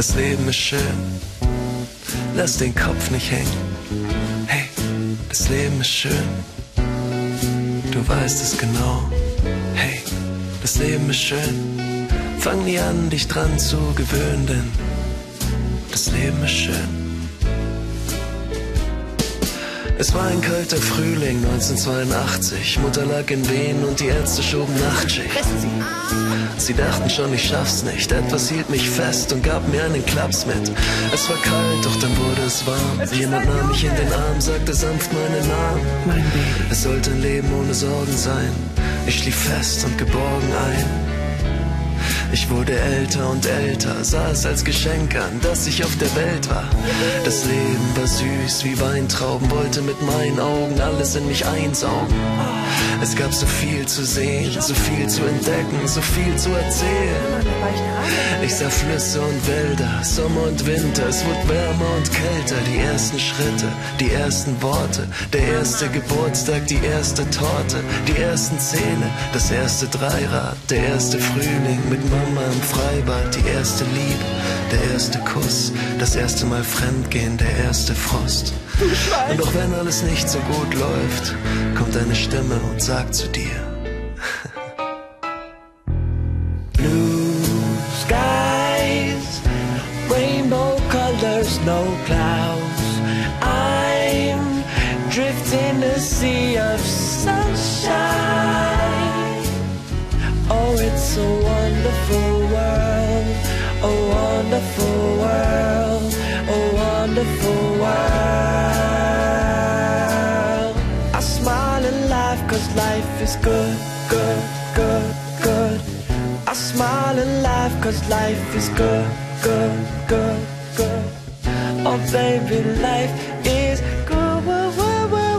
Das Leben ist schön, lass den Kopf nicht hängen. Hey, das Leben ist schön, du weißt es genau. Hey, das Leben ist schön, fang nie an, dich dran zu gewöhnen, denn das Leben ist schön. Es war ein kalter Frühling 1982. Mutter lag in Wehen und die Ärzte schoben Nachtschicht. Sie dachten schon, ich schaff's nicht. Etwas hielt mich fest und gab mir einen Klaps mit. Es war kalt, doch dann wurde es warm. Jemand nahm mich in den Arm, sagte sanft meinen Namen. Mein Baby. Es sollte ein Leben ohne Sorgen sein. Ich schlief fest und geborgen ein. Ich wurde älter und älter, sah es als Geschenk an, dass ich auf der Welt war. Das Leben war süß wie Weintrauben, wollte mit meinen Augen alles in mich einsaugen. Es gab so viel zu sehen, so viel zu entdecken, so viel zu erzählen. Ich sah Flüsse und Wälder, Sommer und Winter, es wurde wärmer und kälter, die ersten Schritte, die ersten Worte, der erste Geburtstag, die erste Torte, die ersten Zähne, das erste Dreirad, der erste Frühling mit Mama im Freibad, die erste Liebe, der erste Kuss, das erste Mal Fremdgehen, der erste Frost. Und auch wenn alles nicht so gut läuft, kommt eine Stimme und sagt zu dir, Blue skies, rainbow colors, no clouds. I'm drifting a sea life is good, good, good, good. I smile and life cause life is good, good, good, good. Oh baby, life is good. Woo, woo, woo,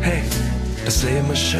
hey, das Leben ist